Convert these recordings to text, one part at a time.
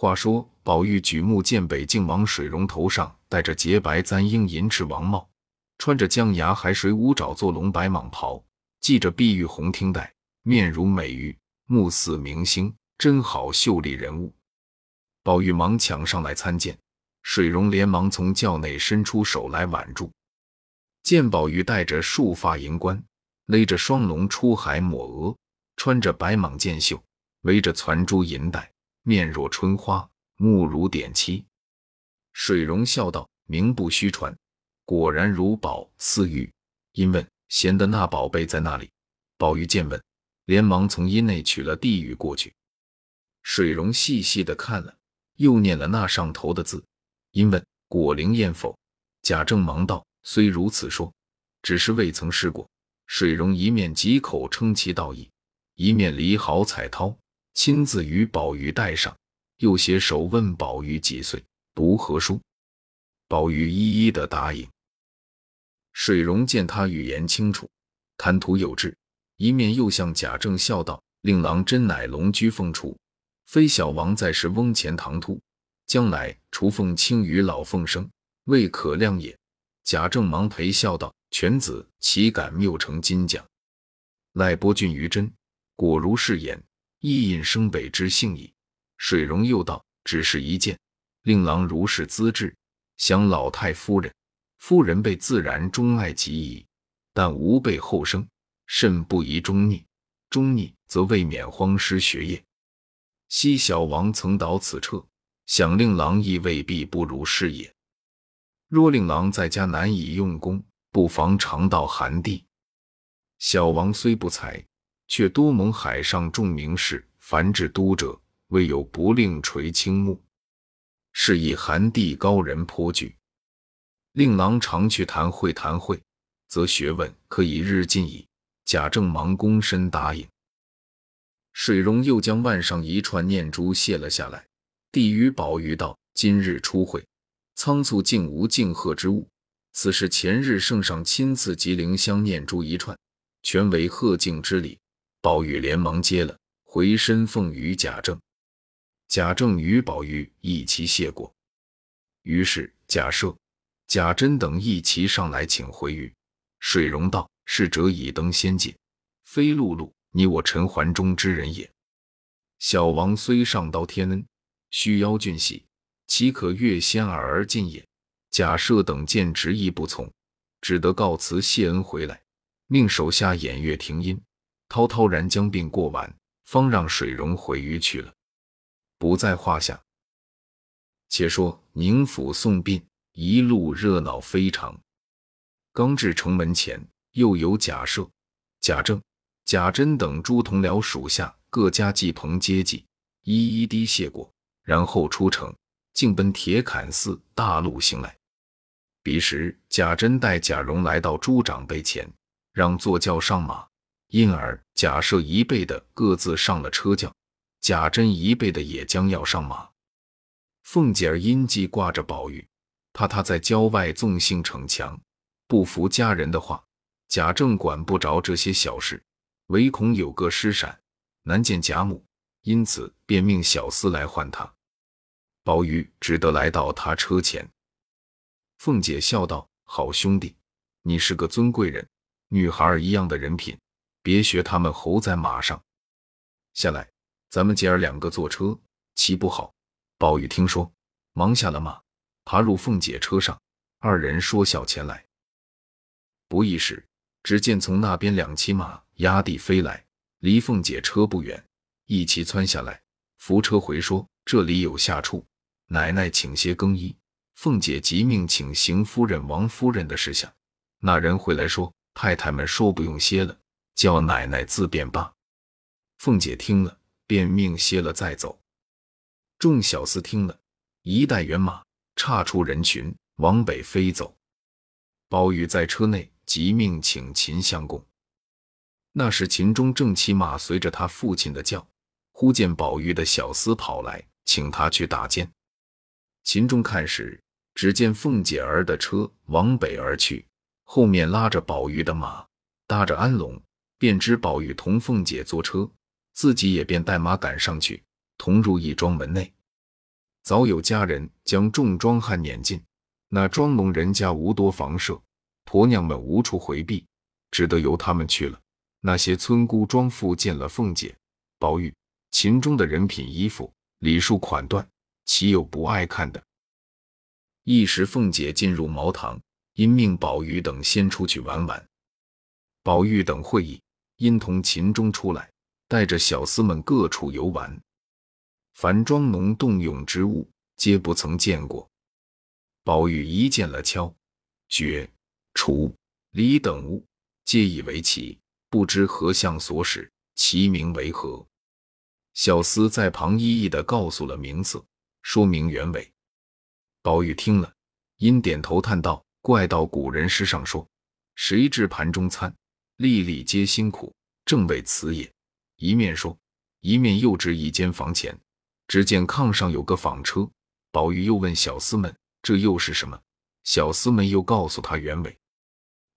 话说，宝玉举目见北静王水溶头上戴着洁白簪缨银翅王帽，穿着江崖海水五爪坐龙白蟒袍，系着碧玉红听带，面如美玉，目似明星，真好秀丽人物。宝玉忙抢上来参见，水溶连忙从轿内伸出手来挽住。见宝玉戴着束发银冠，勒着双龙出海抹额，穿着白蟒箭袖，围着攒珠银带。面若春花，目如点漆。水溶笑道：“名不虚传，果然如宝似玉。”因问：“贤的那宝贝在哪里？”宝玉见问，连忙从衣内取了地玉过去。水溶细细的看了，又念了那上头的字，因问：“果灵验否？”贾政忙道：“虽如此说，只是未曾试过。”水溶一面几口称其道义，一面理好彩绦。亲自与宝玉戴上，又携手问宝玉几岁，读何书。宝玉一一的答应。水溶见他语言清楚，谈吐有致，一面又向贾政笑道：“令郎真乃龙居凤雏，非小王在时翁前唐突，将来雏凤清于老凤生，未可量也。”贾政忙陪笑道：“犬子岂敢谬成金奖？赖波俊于真，果如是言。”亦引生北之幸矣。水溶又道：“只是一件，令郎如是资质，想老太夫人，夫人被自然钟爱极矣。但吾辈后生，甚不宜中逆，中逆则未免荒失学业。昔小王曾导此策，想令郎亦未必不如是也。若令郎在家难以用功，不妨常到寒地。小王虽不才。”却多蒙海上众名士，凡至都者，未有不令垂青目。是以寒地高人颇具，令郎常去谈会谈会，则学问可以日进矣。贾政忙躬身答应。水溶又将腕上一串念珠卸了下来，递与宝玉道：“今日初会，仓促竟无敬贺之物，此事前日圣上亲赐吉灵香念珠一串，全为贺敬之礼。”宝玉连忙接了，回身奉与贾政。贾政与宝玉一齐谢过。于是贾赦、贾珍等一齐上来请回谕。水溶道：“逝者已登仙界，非碌碌你我尘寰中之人也。小王虽上刀天恩，须邀俊喜，岂可越仙耳而进也？”贾赦等见执意不从，只得告辞谢恩回来，命手下偃月停音。滔滔然将病过完，方让水溶回狱去了，不在话下。且说宁府送殡一路热闹非常，刚至城门前，又有贾赦、贾政、贾珍等诸同僚属下各家祭棚接济，一一滴谢过，然后出城，径奔铁槛寺大路行来。彼时贾珍带贾蓉来到朱长辈前，让坐轿上马。因而，贾赦一辈的各自上了车轿，贾珍一辈的也将要上马。凤姐儿因记挂着宝玉，怕他在郊外纵性逞强，不服家人的话。贾政管不着这些小事，唯恐有个失闪，难见贾母，因此便命小厮来唤他。宝玉只得来到他车前。凤姐笑道：“好兄弟，你是个尊贵人，女孩一样的人品。”别学他们猴在马上下来，咱们姐儿两个坐车，骑不好。宝玉听说，忙下了马，爬入凤姐车上，二人说笑前来。不一时，只见从那边两骑马压地飞来，离凤姐车不远，一齐窜下来，扶车回说：“这里有下处，奶奶请些更衣。”凤姐急命请邢夫人、王夫人的事下，那人回来说：“太太们说不用歇了。”叫奶奶自便罢。凤姐听了，便命歇了再走。众小厮听了，一带人马，岔出人群，往北飞走。宝玉在车内，即命请秦相公。那时秦钟正骑马随着他父亲的轿，忽见宝玉的小厮跑来，请他去打尖。秦钟看时，只见凤姐儿的车往北而去，后面拉着宝玉的马，搭着安龙。便知宝玉同凤姐坐车，自己也便带马赶上去，同入一庄门内。早有家人将众庄汉撵进，那庄农人家无多房舍，婆娘们无处回避，只得由他们去了。那些村姑庄妇见了凤姐、宝玉、秦钟的人品衣服、礼数款段，岂有不爱看的？一时凤姐进入茅堂，因命宝玉等先出去玩玩。宝玉等会意，因同秦钟出来，带着小厮们各处游玩。凡庄农动用之物，皆不曾见过。宝玉一见了敲、角、锄、犁等物，皆以为奇，不知何相所使，其名为何？小厮在旁一一的告诉了名字，说明原委。宝玉听了，因点头叹道：“怪道古人诗上说，谁知盘中餐，粒粒皆辛苦，正为此也。”一面说，一面又至一间房前。只见炕上有个纺车，宝玉又问小厮们：“这又是什么？”小厮们又告诉他原委。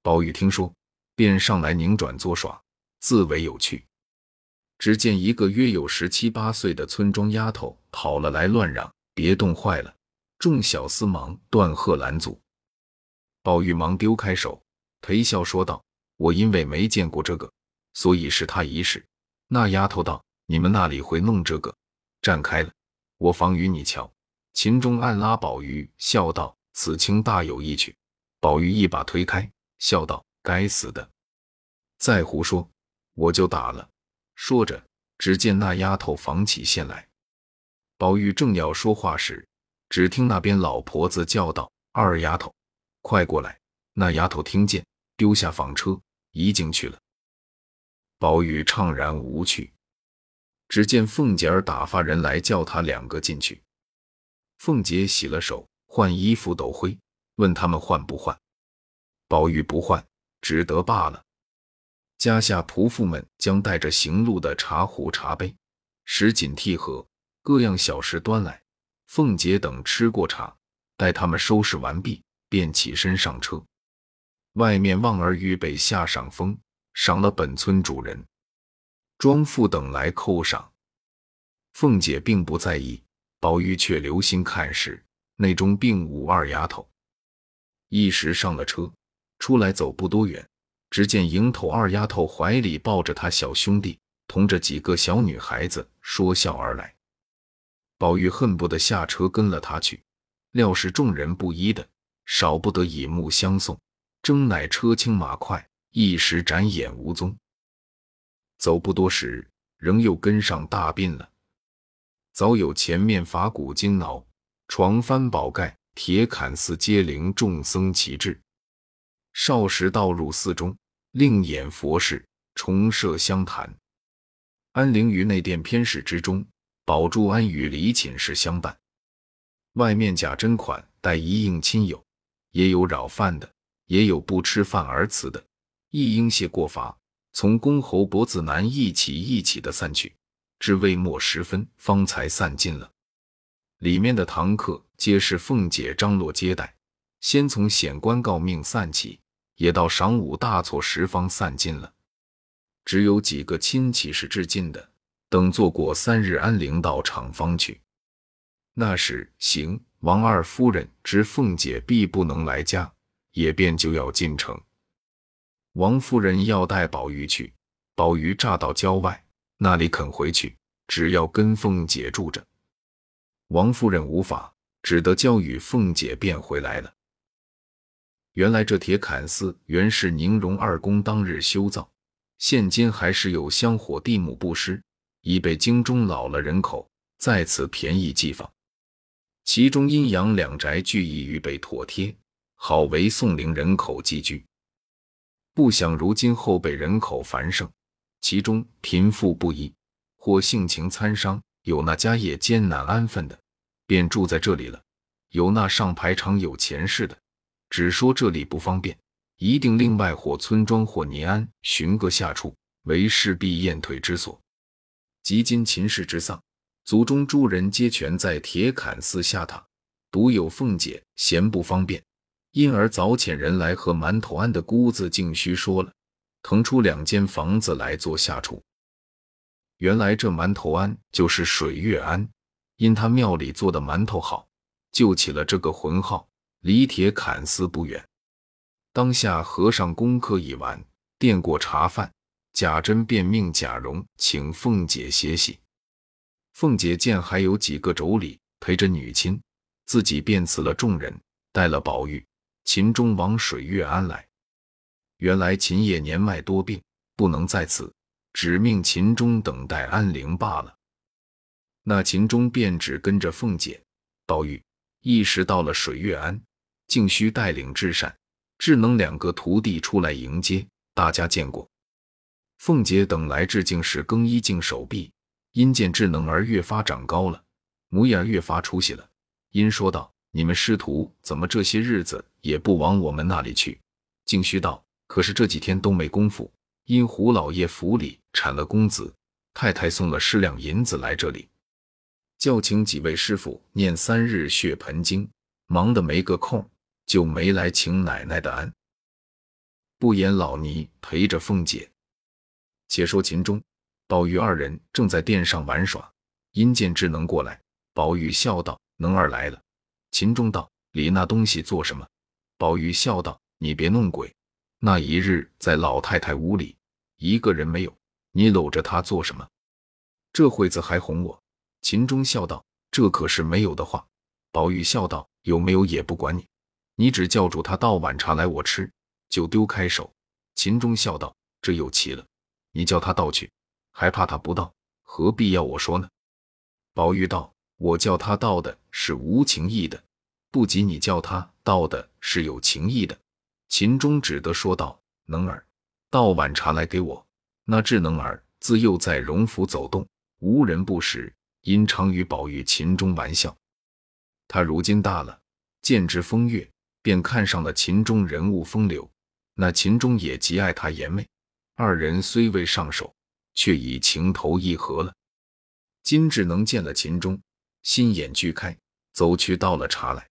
宝玉听说，便上来拧转作耍，自为有趣。只见一个约有十七八岁的村庄丫头跑了来，乱嚷：“别冻坏了！”众小厮忙断喝拦阻。宝玉忙丢开手，陪笑说道：“我因为没见过这个，所以试他一试。”那丫头道：“你们那里会弄这个？”站开了，我防与你瞧。秦钟暗拉宝玉，笑道：“此卿大有意趣。”宝玉一把推开，笑道：“该死的，再胡说，我就打了。”说着，只见那丫头纺起线来。宝玉正要说话时，只听那边老婆子叫道：“二丫头，快过来！”那丫头听见，丢下纺车，已经去了。宝玉怅然无趣。只见凤姐儿打发人来叫他两个进去。凤姐洗了手，换衣服抖灰，问他们换不换。宝玉不换，只得罢了。家下仆妇们将带着行路的茶壶、茶杯、什锦屉盒，各样小食端来。凤姐等吃过茶，待他们收拾完毕，便起身上车。外面望儿预备下赏风，赏了本村主人。庄妇等来叩赏，凤姐并不在意，宝玉却留心看时，内中并无二丫头。一时上了车，出来走不多远，只见迎头二丫头怀里抱着她小兄弟，同着几个小女孩子说笑而来。宝玉恨不得下车跟了他去，料是众人不依的，少不得以目相送，争乃车轻马快，一时展眼无踪。走不多时，仍又跟上大殡了。早有前面法鼓金铙、床幡宝盖、铁槛寺接灵众僧齐至。少时倒入寺中，另演佛事，重设香坛，安灵于内殿偏室之中，保住安与李寝室相伴。外面假真款待一应亲友，也有扰饭的，也有不吃饭而辞的，亦应谢过乏。从公侯伯子男一起一起的散去，至未末时分，方才散尽了。里面的堂客皆是凤姐张罗接待，先从显官告命散起，也到晌午大错时方散尽了。只有几个亲戚是至近的，等做过三日安灵到厂方去。那时行王二夫人知凤姐必不能来家，也便就要进城。王夫人要带宝玉去，宝玉乍到郊外，那里肯回去？只要跟凤姐住着。王夫人无法，只得交与凤姐，便回来了。原来这铁槛寺原是宁荣二公当日修造，现今还是有香火地木不失，已被京中老了人口在此便宜寄放。其中阴阳两宅俱已预备妥帖，好为宋陵人口寄居。不想如今后辈人口繁盛，其中贫富不一，或性情参商，有那家业艰难安分的，便住在这里了；有那上排场有钱势的，只说这里不方便，一定另外或村庄或尼庵寻个下处，为势必宴退之所。及今秦氏之丧，族中诸人皆全在铁槛寺下榻，独有凤姐嫌不方便。因而早遣人来和馒头庵的姑子静虚说了，腾出两间房子来做下厨。原来这馒头庵就是水月庵，因他庙里做的馒头好，就起了这个浑号，离铁砍丝不远。当下和尚功课已完，垫过茶饭，贾珍便命贾蓉请凤姐歇息。凤姐见还有几个妯娌陪着女亲，自己便辞了众人，带了宝玉、秦钟往水月庵来。原来秦业年迈多病，不能在此，只命秦钟等待安灵罢了。那秦钟便只跟着凤姐、宝玉，一时到了水月庵，竟需带领智善、智能两个徒弟出来迎接。大家见过，凤姐等来致敬时更衣净手臂。因见智能儿越发长高了，模样越发出息了，因说道：“你们师徒怎么这些日子也不往我们那里去？”静虚道：“可是这几天都没功夫，因胡老爷府里产了公子，太太送了十两银子来这里，叫请几位师傅念三日血盆经，忙得没个空，就没来请奶奶的安。”不言老尼陪着凤姐，且说秦钟。宝玉二人正在殿上玩耍，因见智能过来，宝玉笑道：“能儿来了。”秦钟道：“理那东西做什么？”宝玉笑道：“你别弄鬼。那一日在老太太屋里，一个人没有，你搂着她做什么？这会子还哄我。”秦钟笑道：“这可是没有的话。”宝玉笑道：“有没有也不管你，你只叫住他倒碗茶来我吃，就丢开手。”秦钟笑道：“这又奇了，你叫他倒去。”还怕他不倒，何必要我说呢？宝玉道：“我叫他道的是无情义的，不及你叫他道的是有情义的。”秦钟只得说道：“能儿，倒碗茶来给我。”那智能儿自幼在荣府走动，无人不识，因常与宝玉、秦钟玩笑。他如今大了，见之风月，便看上了秦钟人物风流。那秦钟也极爱他颜媚，二人虽未上手。却已情投意合了。金智能见了秦钟，心眼俱开，走去倒了茶来。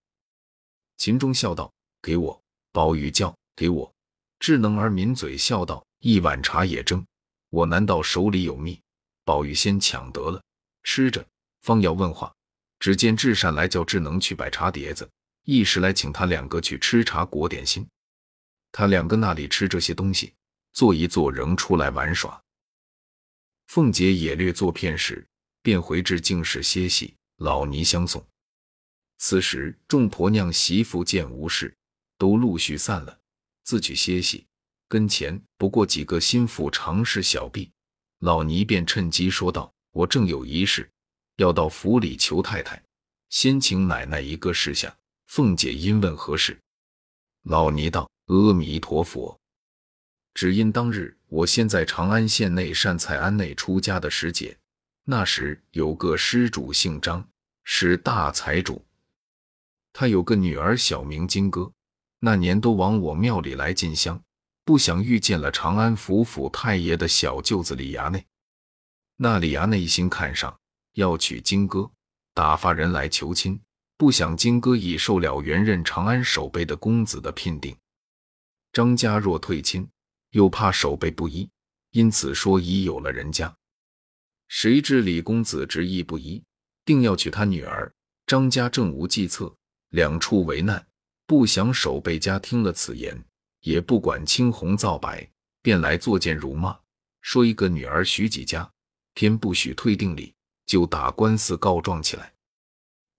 秦钟笑道：“给我。”宝玉叫：“给我。”智能儿抿嘴笑道：“一碗茶也争，我难道手里有蜜？”宝玉先抢得了，吃着，方要问话，只见智善来叫智能去摆茶碟子，一时来请他两个去吃茶果点心。他两个那里吃这些东西，坐一坐，仍出来玩耍。凤姐也略作片时，便回至净室歇息。老尼相送。此时众婆娘媳妇见无事，都陆续散了，自去歇息。跟前不过几个心腹常侍小婢，老尼便趁机说道：“我正有一事，要到府里求太太，先请奶奶一个事下。”凤姐因问何事，老尼道：“阿弥陀佛。”只因当日我先在长安县内善财庵内出家的时节，那时有个施主姓张，是大财主。他有个女儿，小名金戈。那年都往我庙里来进香，不想遇见了长安府府太爷的小舅子李衙内。那李衙内一心看上，要娶金戈，打发人来求亲。不想金戈已受了原任长安守备的公子的聘定，张家若退亲。又怕守备不依，因此说已有了人家。谁知李公子执意不依，定要娶他女儿。张家正无计策，两处为难。不想守备家听了此言，也不管青红皂白，便来作践辱骂，说一个女儿许几家，偏不许退定礼，就打官司告状起来。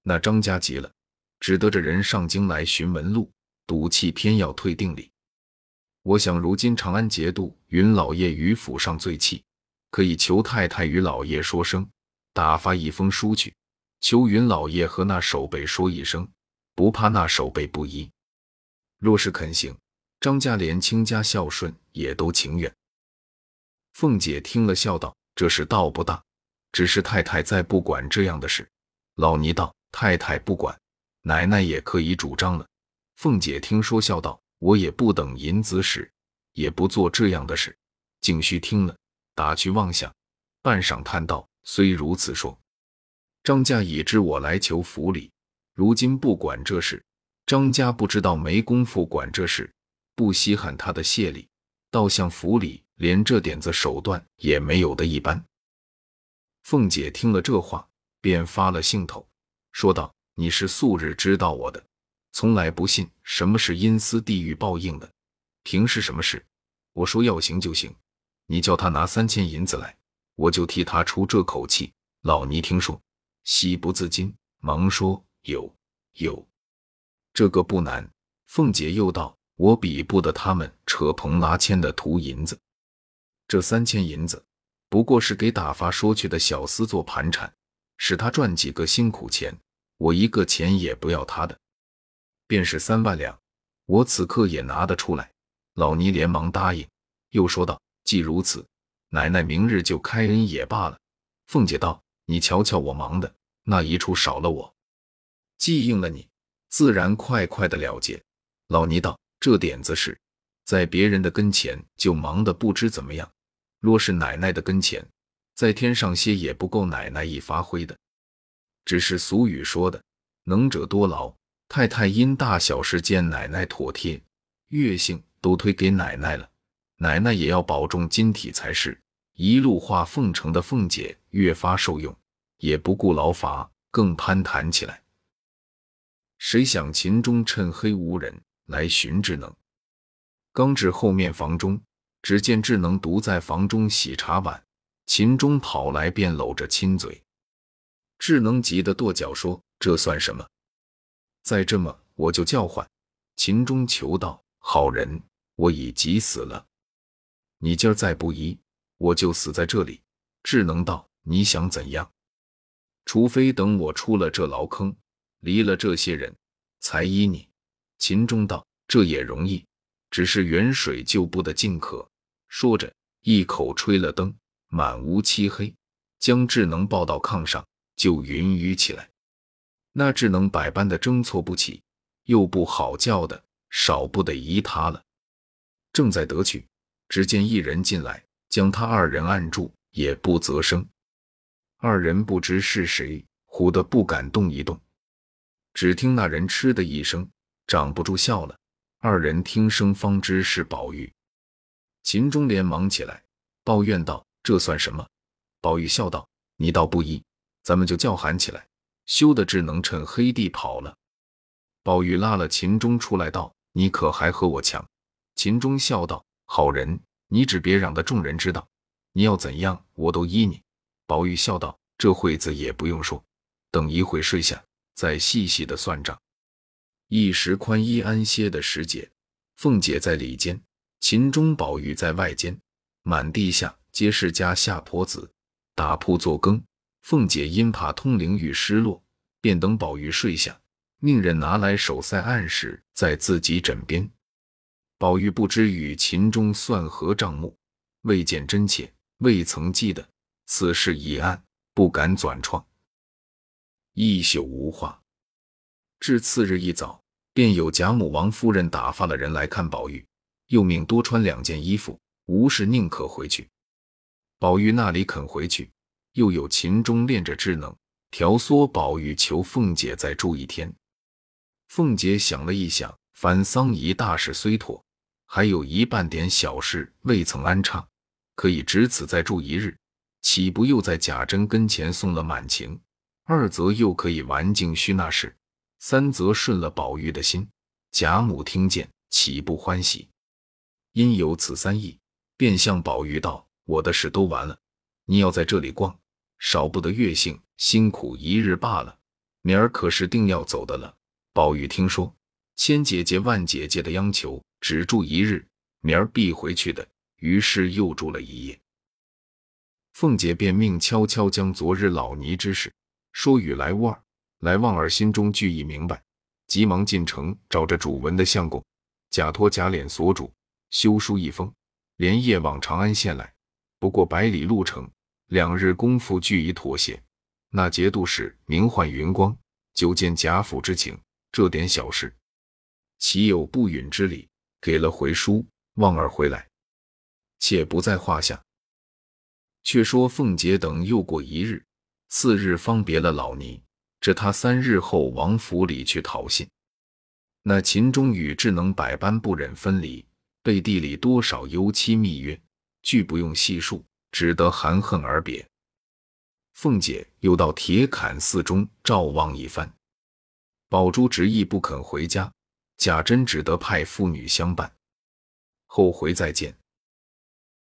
那张家急了，只得着人上京来寻门路，赌气偏要退定礼。我想，如今长安节度云老爷与府上最气，可以求太太与老爷说声，打发一封书去，求云老爷和那守备说一声，不怕那守备不依。若是肯行，张家连亲家孝顺也都情愿。凤姐听了，笑道：“这事道不大，只是太太再不管这样的事。”老尼道：“太太不管，奶奶也可以主张了。”凤姐听说，笑道。我也不等银子使，也不做这样的事。景虚听了，打趣妄想，半晌叹道：“虽如此说，张家已知我来求府里，如今不管这事，张家不知道没工夫管这事，不稀罕他的谢礼，倒像府里连这点子手段也没有的一般。”凤姐听了这话，便发了兴头，说道：“你是素日知道我的，从来不信什么是阴司地狱报应的。平时什么事，我说要行就行。你叫他拿三千银子来，我就替他出这口气。”老尼听说，喜不自禁，忙说：“有，有，这个不难。”凤姐又道：“我比不得他们扯棚拉纤的图银子，这三千银子不过是给打发说去的小厮做盘缠，使他赚几个辛苦钱。我一个钱也不要他的，便是三万两，我此刻也拿得出来。”老尼连忙答应，又说道：“既如此，奶奶明日就开恩也罢了。”凤姐道。你瞧瞧我忙的那一处少了我，既应了你，自然快快的了结。老尼道：“这点子是，在别人的跟前就忙得不知怎么样；若是奶奶的跟前，在天上些也不够奶奶一发挥的。只是俗语说的，能者多劳。太太因大小事见奶奶妥帖，月性都推给奶奶了，奶奶也要保重金体才是。一路话奉承的凤姐越发受用。”也不顾劳乏，更攀谈起来。谁想秦钟趁黑无人来寻智能，刚至后面房中，只见智能独在房中洗茶碗。秦钟跑来便搂着亲嘴，智能急得跺脚说：“这算什么？再这么我就叫唤。”秦钟求道：“好人，我已急死了，你今儿再不依，我就死在这里。”智能道：“你想怎样？”除非等我出了这牢坑，离了这些人，才依你。秦钟道：“这也容易，只是远水救不得近渴。”说着，一口吹了灯，满屋漆黑，将智能抱到炕上，就云雨起来。那智能百般的争错不起，又不好叫的，少不得依他了。正在得趣，只见一人进来，将他二人按住，也不择声。二人不知是谁，唬得不敢动一动。只听那人嗤的一声，掌不住笑了。二人听声方知是宝玉。秦钟连忙起来，抱怨道：“这算什么？”宝玉笑道：“你倒不依，咱们就叫喊起来，羞得只能趁黑地跑了。”宝玉拉了秦钟出来道：“你可还和我抢？”秦钟笑道：“好人，你只别让得众人知道，你要怎样，我都依你。”宝玉笑道：“这会子也不用说，等一会睡下，再细细的算账。”一时宽衣安歇的时节，凤姐在里间，秦钟、宝玉在外间，满地下皆是家下婆子打铺做羹。凤姐因怕通灵玉失落，便等宝玉睡下，命人拿来手塞按时在自己枕边。宝玉不知与秦钟算何账目，未见真切，未曾记得。此事已暗，不敢转创。一宿无话，至次日一早，便有贾母、王夫人打发了人来看宝玉，又命多穿两件衣服，无事宁可回去。宝玉那里肯回去，又有秦钟练着智能，调唆宝玉求凤姐再住一天。凤姐想了一想，反丧仪大事虽妥，还有一半点小事未曾安畅，可以只此再住一日。岂不又在贾珍跟前送了满情？二则又可以完净虚那事，三则顺了宝玉的心。贾母听见，岂不欢喜？因有此三意，便向宝玉道：“我的事都完了，你要在这里逛，少不得月幸辛苦一日罢了。明儿可是定要走的了。”宝玉听说千姐姐万姐姐的央求，只住一日，明儿必回去的，于是又住了一夜。凤姐便命悄悄将昨日老尼之事说与来旺儿，来旺儿心中俱已明白，急忙进城找着主文的相公，假托假脸所主修书一封，连夜往长安县来。不过百里路程，两日功夫俱已妥协。那节度使名唤云光，久见贾府之情，这点小事，岂有不允之理？给了回书，望儿回来，且不在话下。却说凤姐等又过一日，次日方别了老尼。这他三日后往府里去讨信。那秦钟与智能百般不忍分离，背地里多少油漆蜜约，俱不用细数，只得含恨而别。凤姐又到铁槛寺中照望一番。宝珠执意不肯回家，贾珍只得派妇女相伴。后回再见，